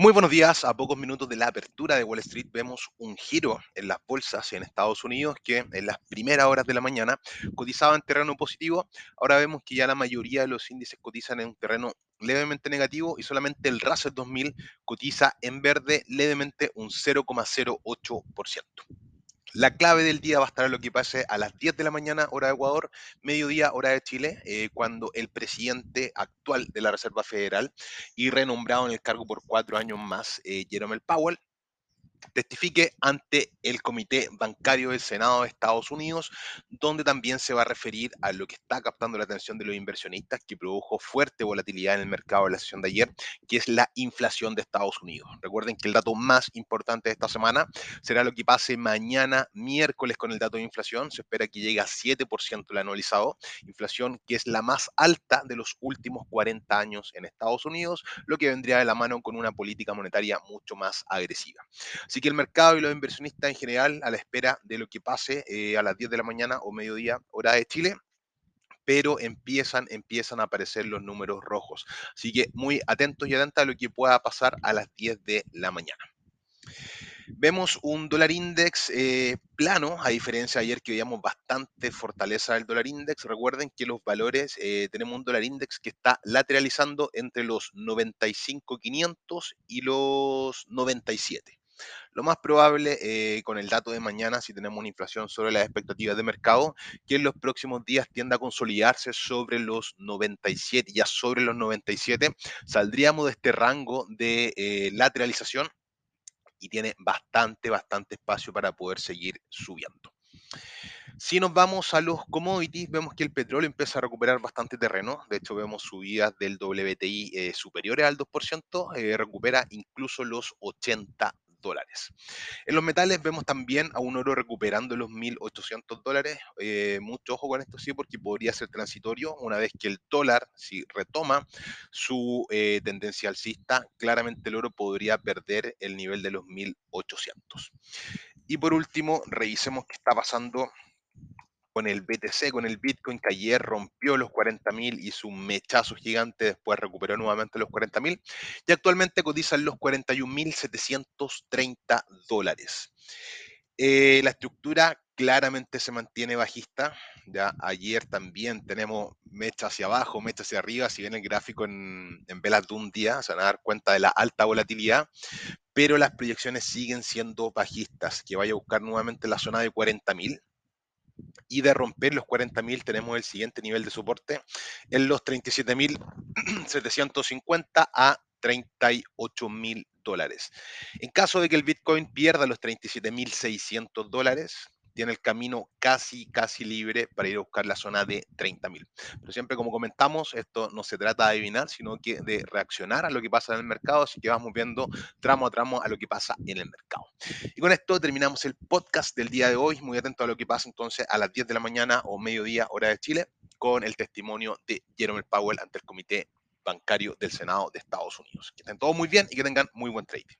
Muy buenos días. A pocos minutos de la apertura de Wall Street vemos un giro en las bolsas en Estados Unidos que en las primeras horas de la mañana cotizaba en terreno positivo. Ahora vemos que ya la mayoría de los índices cotizan en un terreno levemente negativo y solamente el Russell 2000 cotiza en verde levemente un 0,08%. La clave del día va a estar en lo que pase a las 10 de la mañana, hora de Ecuador, mediodía, hora de Chile, eh, cuando el presidente actual de la Reserva Federal y renombrado en el cargo por cuatro años más, eh, Jerome Powell, testifique ante el Comité Bancario del Senado de Estados Unidos, donde también se va a referir a lo que está captando la atención de los inversionistas, que produjo fuerte volatilidad en el mercado de la sesión de ayer, que es la inflación de Estados Unidos. Recuerden que el dato más importante de esta semana será lo que pase mañana miércoles con el dato de inflación. Se espera que llegue a 7% el anualizado, inflación que es la más alta de los últimos 40 años en Estados Unidos, lo que vendría de la mano con una política monetaria mucho más agresiva. Así que el mercado y los inversionistas en general a la espera de lo que pase eh, a las 10 de la mañana o mediodía, hora de Chile, pero empiezan, empiezan a aparecer los números rojos. Así que muy atentos y atentas a lo que pueda pasar a las 10 de la mañana. Vemos un dólar index eh, plano, a diferencia de ayer que veíamos bastante fortaleza del dólar index. Recuerden que los valores, eh, tenemos un dólar index que está lateralizando entre los 95.500 y los 97. Lo más probable eh, con el dato de mañana, si tenemos una inflación sobre las expectativas de mercado, que en los próximos días tienda a consolidarse sobre los 97, ya sobre los 97, saldríamos de este rango de eh, lateralización y tiene bastante, bastante espacio para poder seguir subiendo. Si nos vamos a los commodities, vemos que el petróleo empieza a recuperar bastante terreno. De hecho, vemos subidas del WTI eh, superiores al 2%, recupera incluso los 80 dólares. En los metales vemos también a un oro recuperando los 1.800 dólares. Eh, mucho ojo con esto, sí, porque podría ser transitorio una vez que el dólar, si retoma su eh, tendencia alcista, claramente el oro podría perder el nivel de los 1.800. Y por último, revisemos qué está pasando con el BTC, con el Bitcoin, que ayer rompió los 40.000, hizo un mechazo gigante, después recuperó nuevamente los 40.000 y actualmente cotizan los 41.730 dólares. Eh, la estructura claramente se mantiene bajista. Ya ayer también tenemos mecha hacia abajo, mecha hacia arriba. Si ven el gráfico en, en velas de un día, se van a dar cuenta de la alta volatilidad. Pero las proyecciones siguen siendo bajistas. Que vaya a buscar nuevamente la zona de 40.000 y de romper los 40.000 tenemos el siguiente nivel de soporte en los 37.750 a 38.000 dólares. En caso de que el Bitcoin pierda los 37.600 dólares, tiene el camino casi, casi libre para ir a buscar la zona de 30.000. Pero siempre, como comentamos, esto no se trata de adivinar, sino que de reaccionar a lo que pasa en el mercado, así que vamos viendo tramo a tramo a lo que pasa en el mercado. Y con esto terminamos el podcast del día de hoy. Muy atento a lo que pasa entonces a las 10 de la mañana o mediodía, hora de Chile, con el testimonio de Jerome Powell ante el Comité Bancario del Senado de Estados Unidos. Que estén todos muy bien y que tengan muy buen trading.